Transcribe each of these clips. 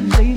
could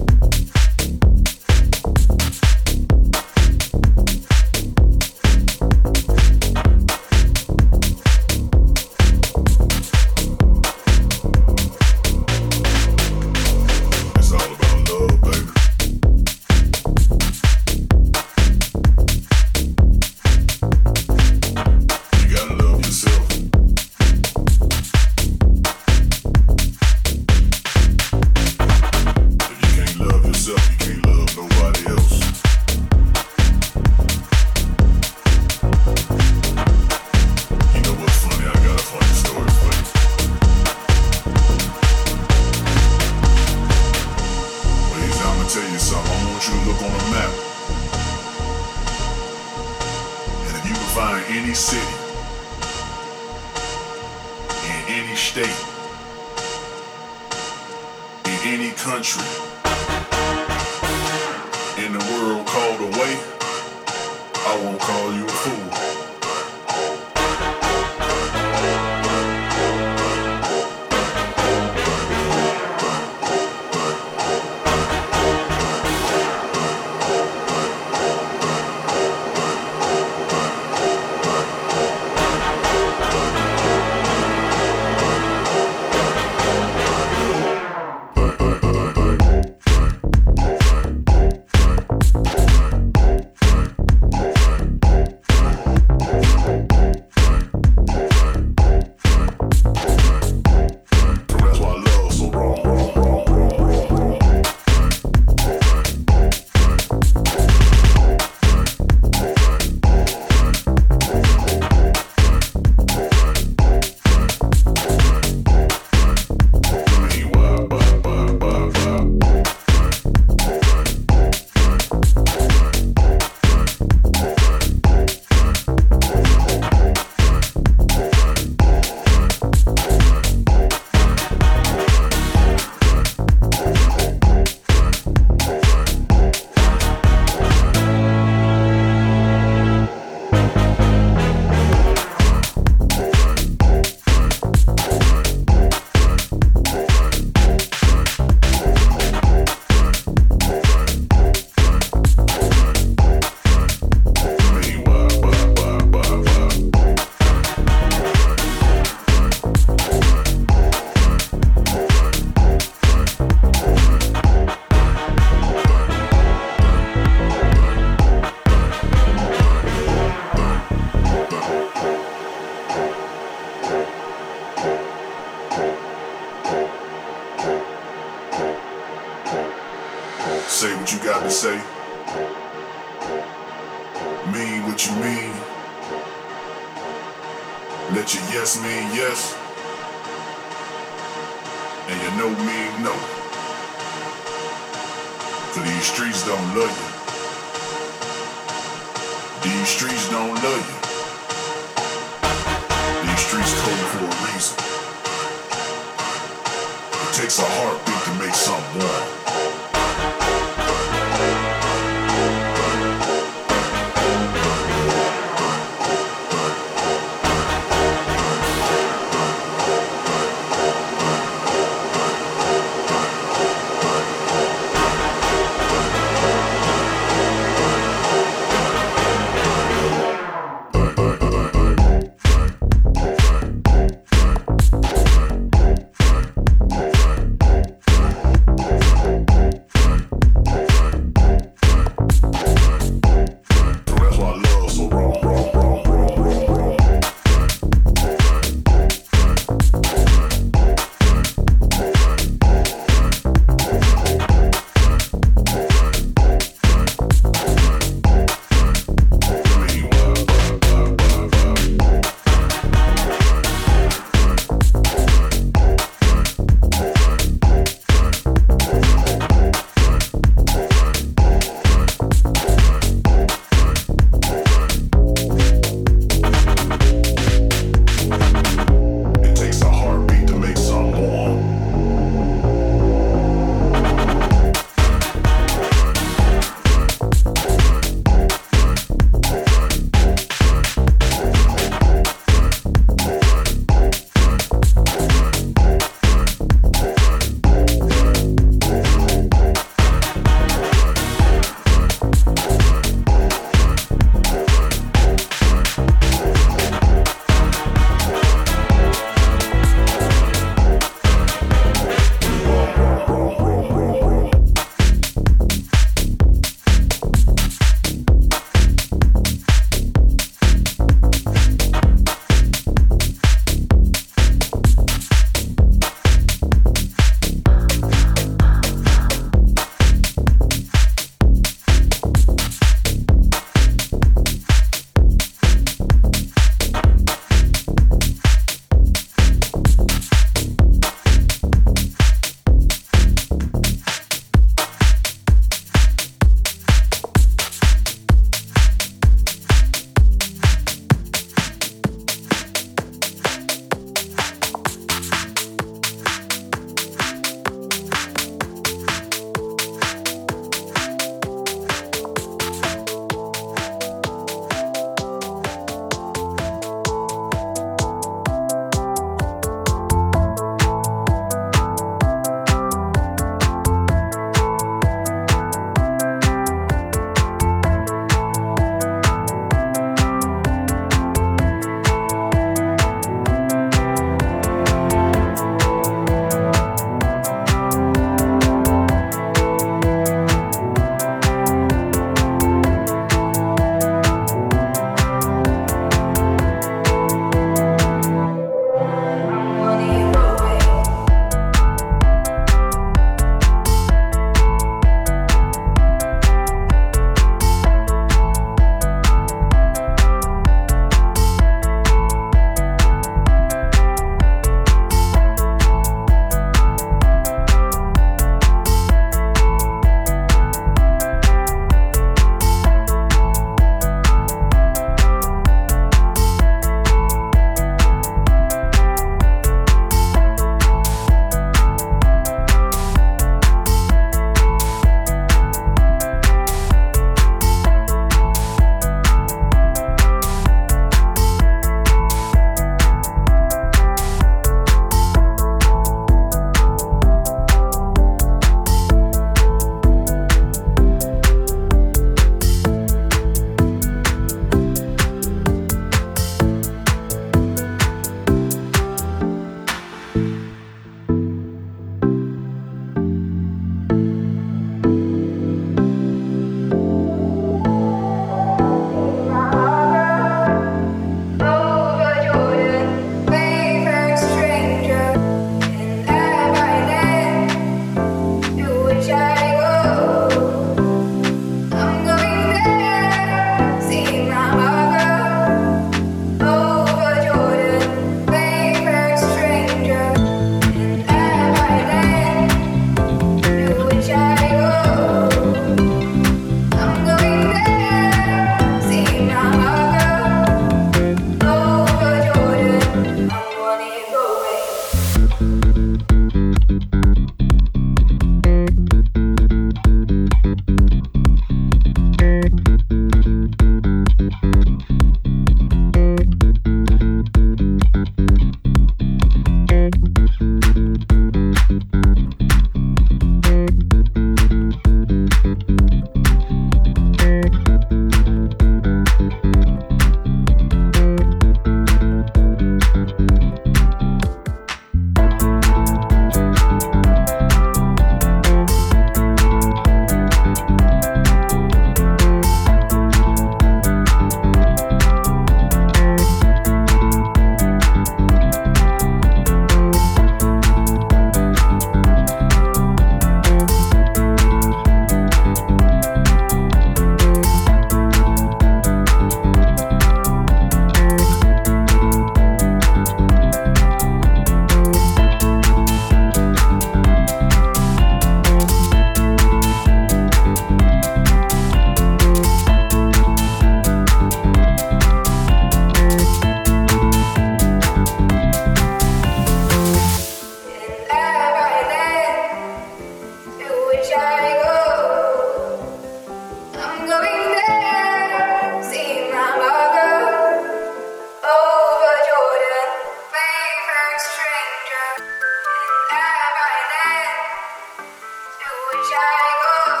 Oh,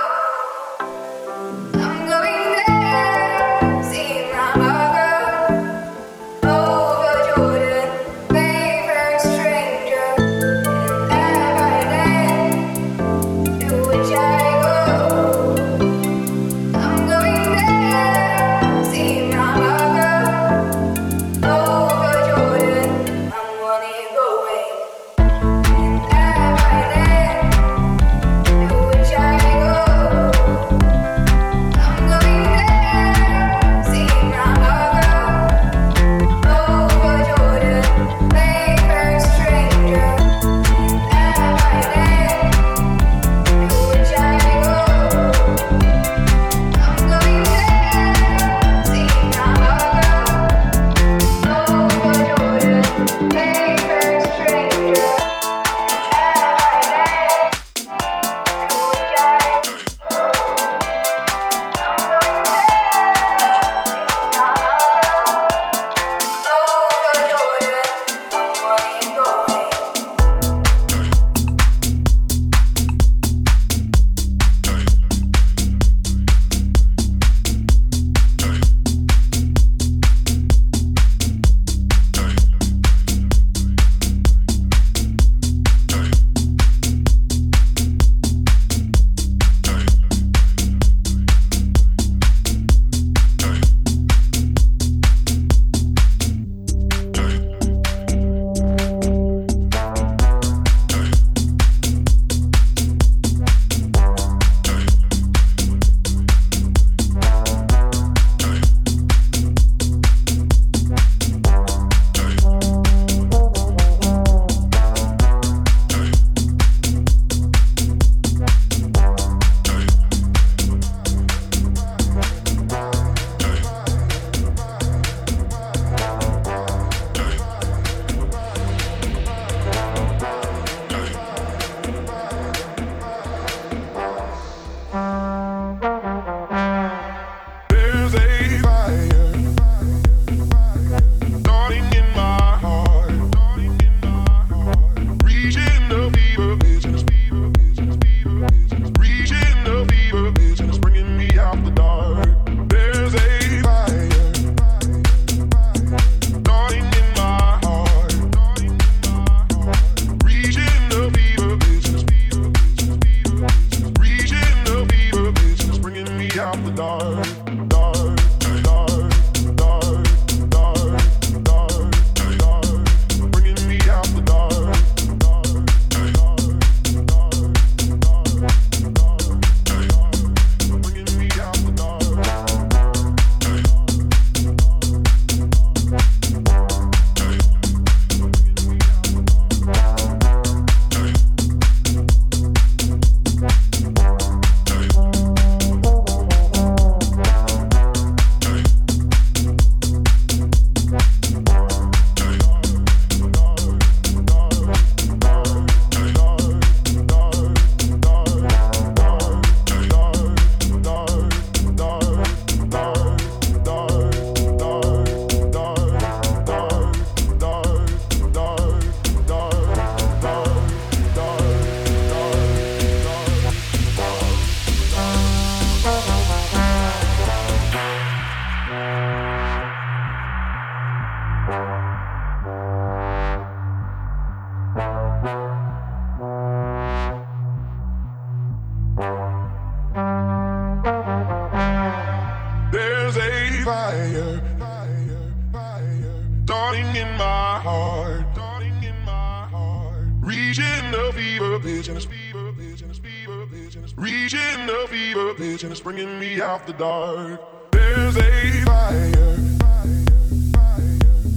Reaching a fever pitch and it's bringing me out the dark. There's a fire,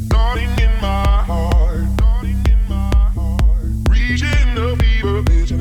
starting in my heart. Reaching a fever pitch and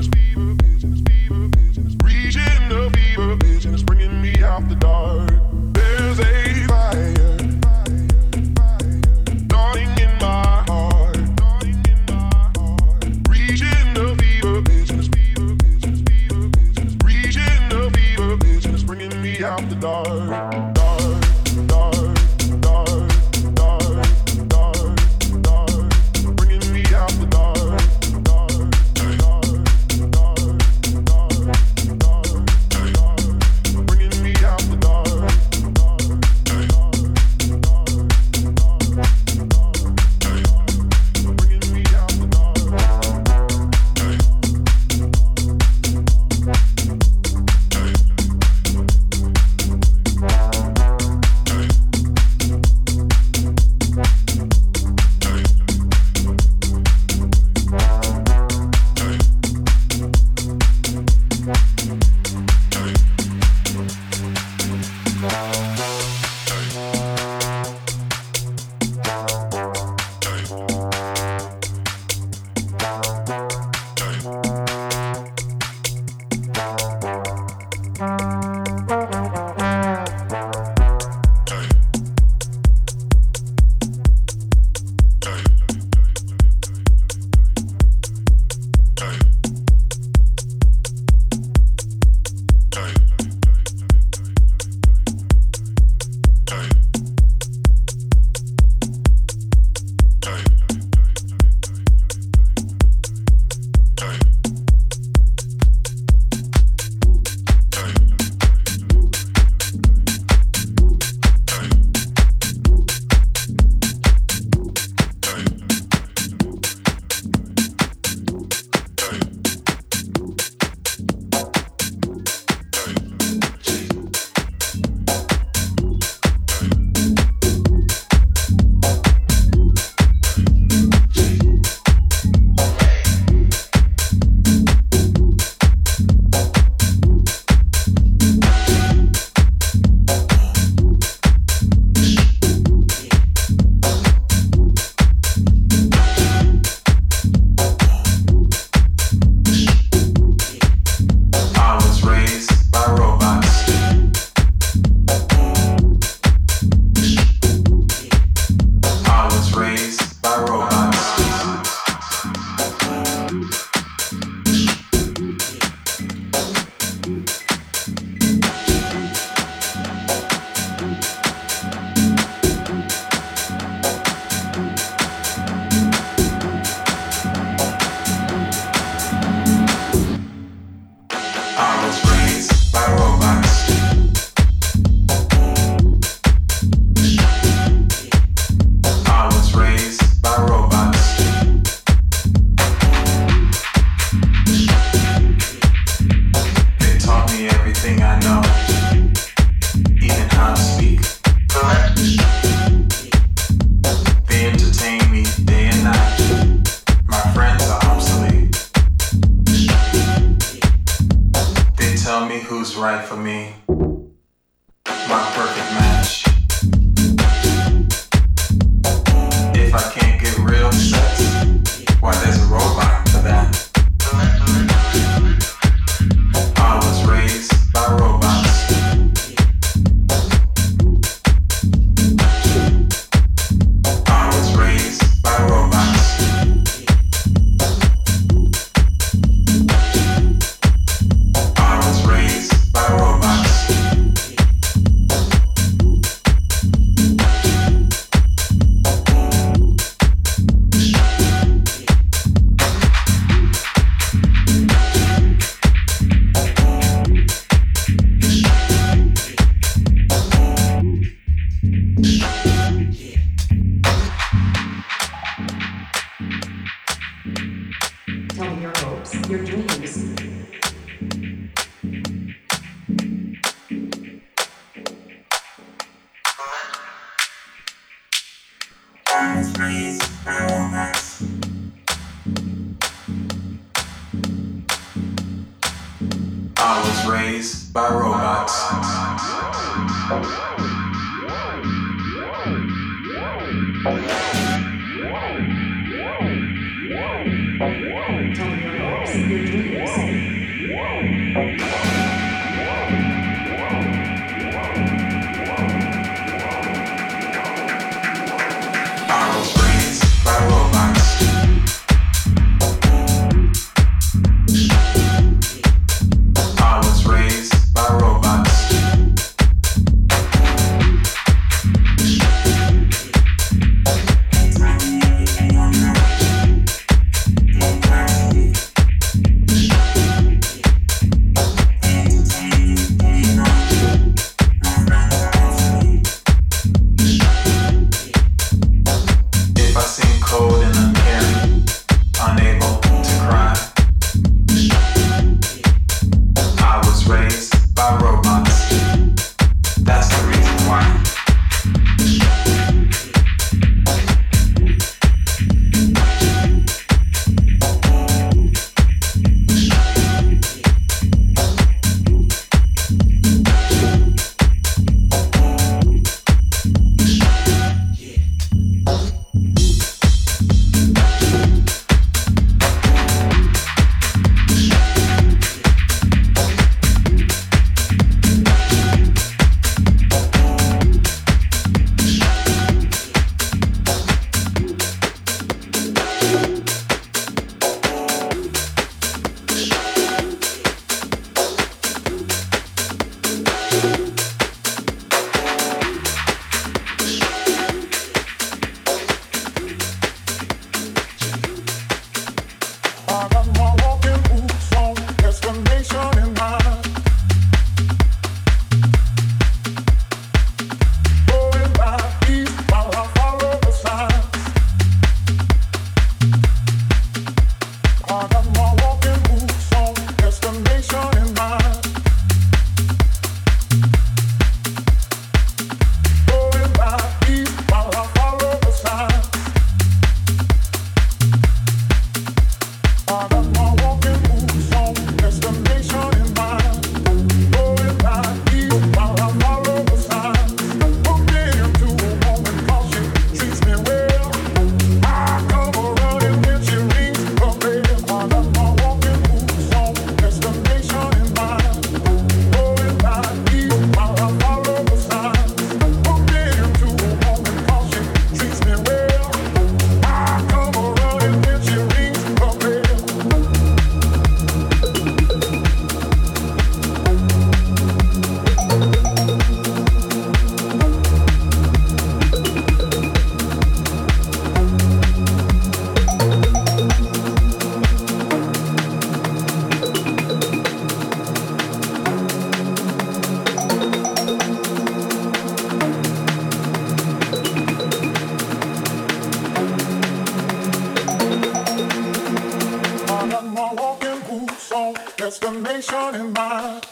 got my walking boots on, destination in mind.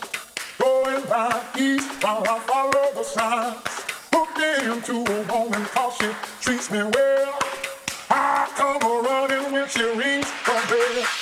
Going back east while I follow the signs. Hooked into a woman cause she treats me well. I come a running when she rings the bell.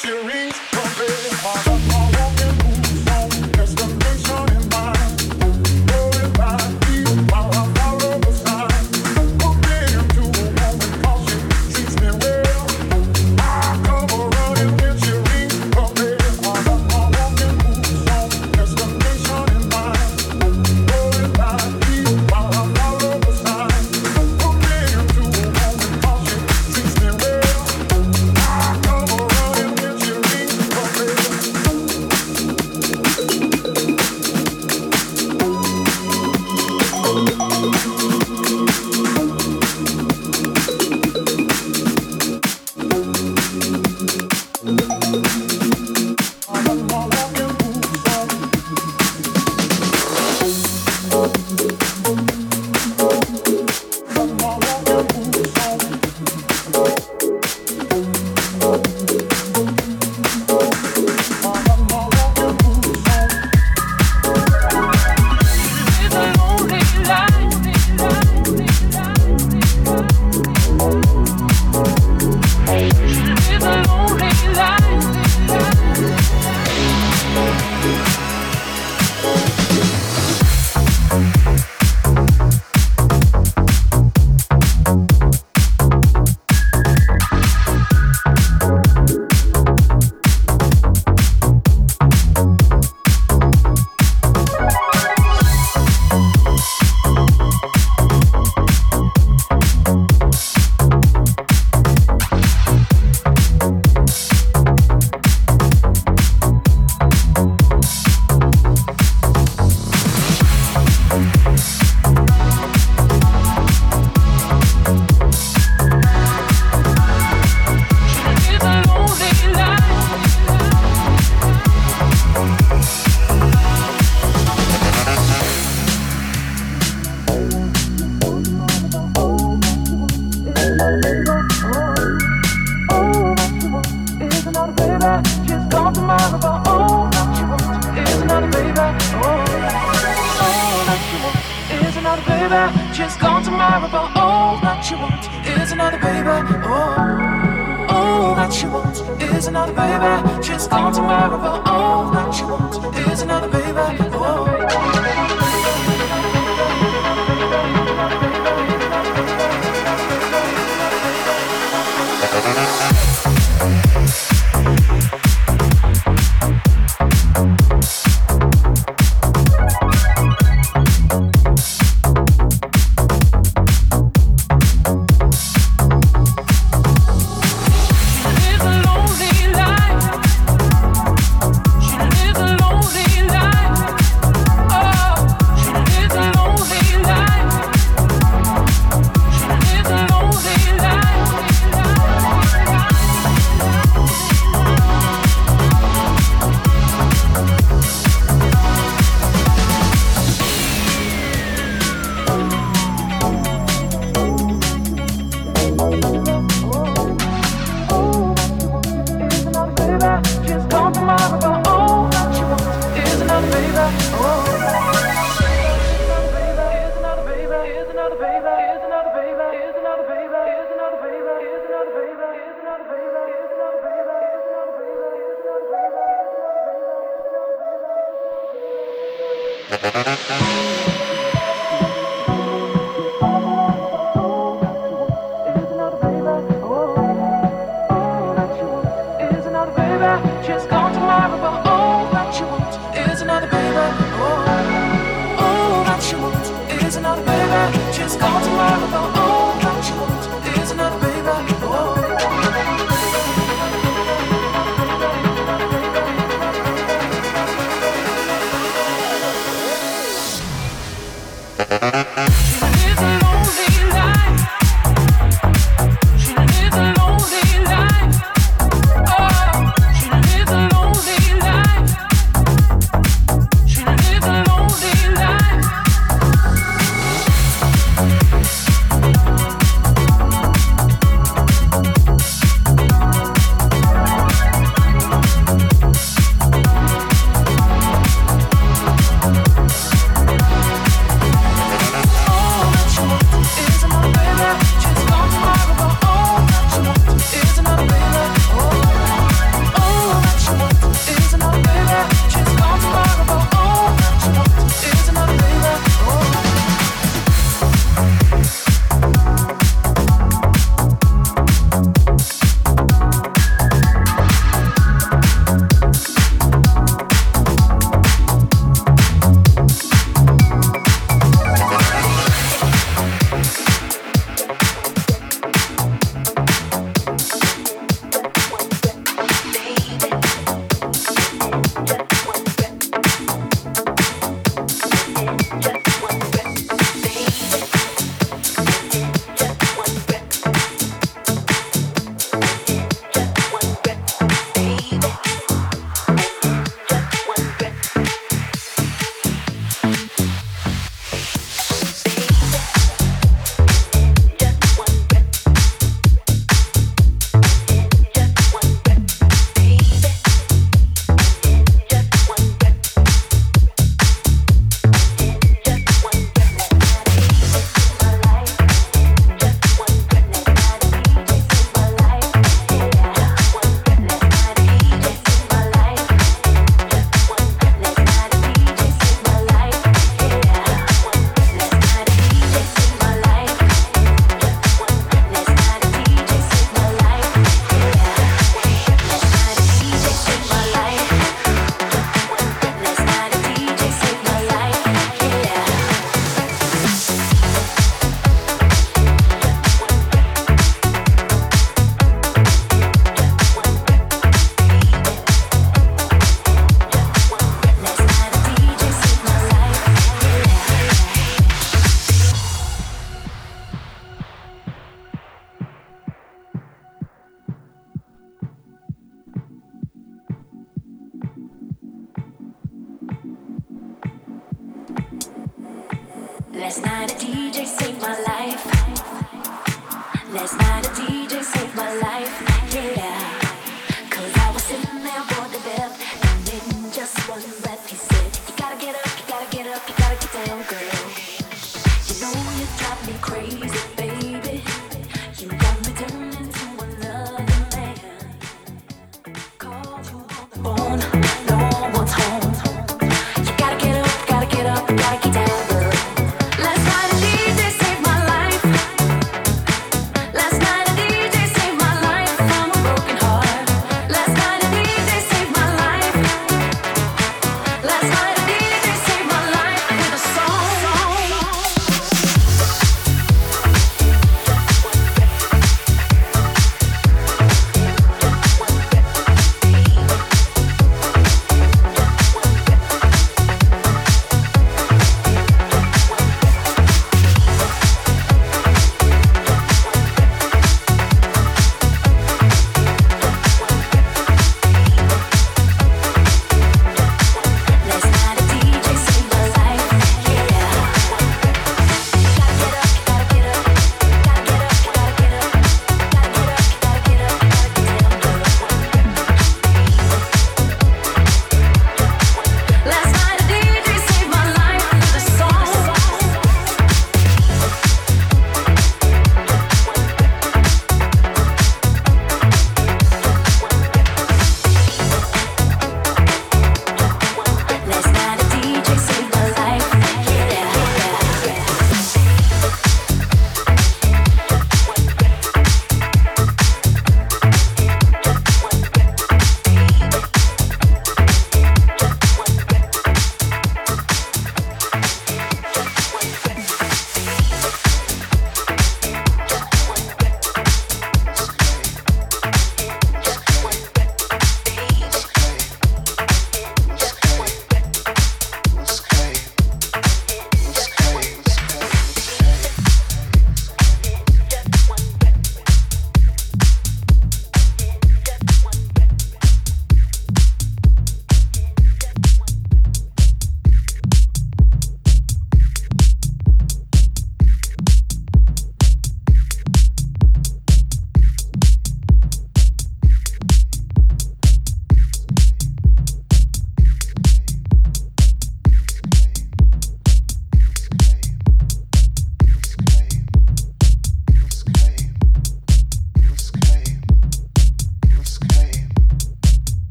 century. Lonely life.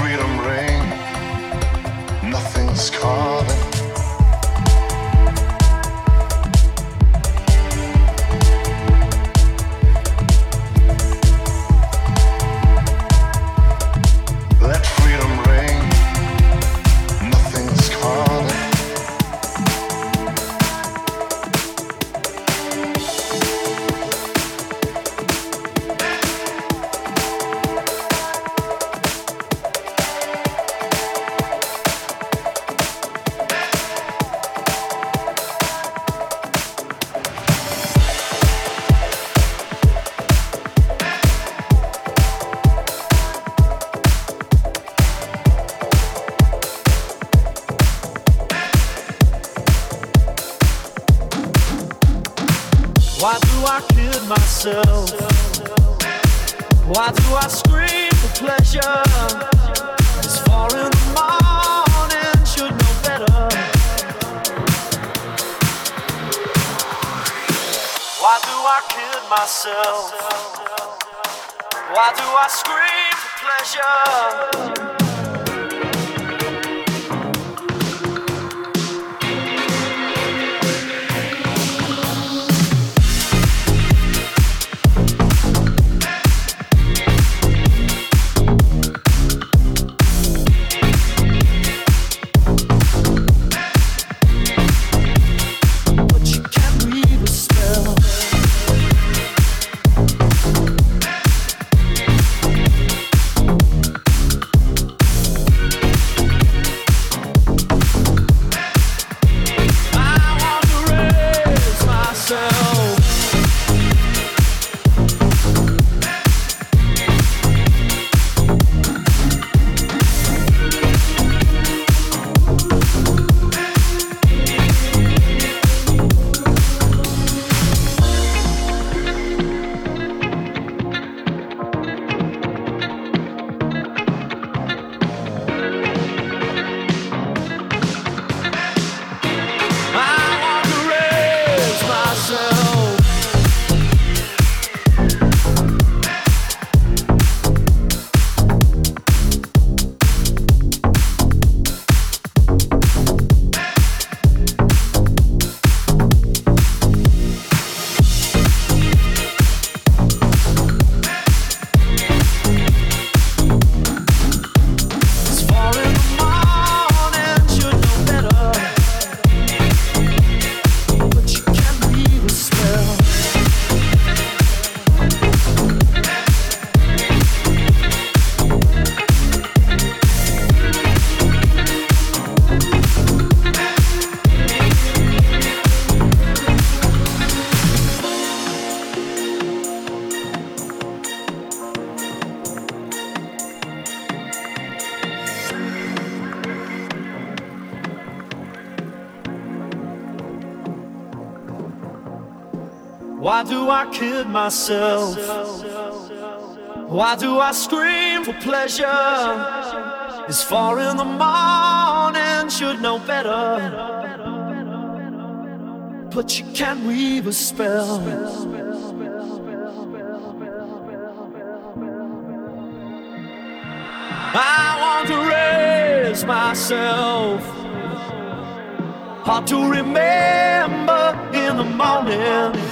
Freedom ring. Nothing's calling. Myself? Why do I scream for pleasure? It's far in the morning, should know better. But you can weave a spell. I want to raise myself. Hard to remember in the morning.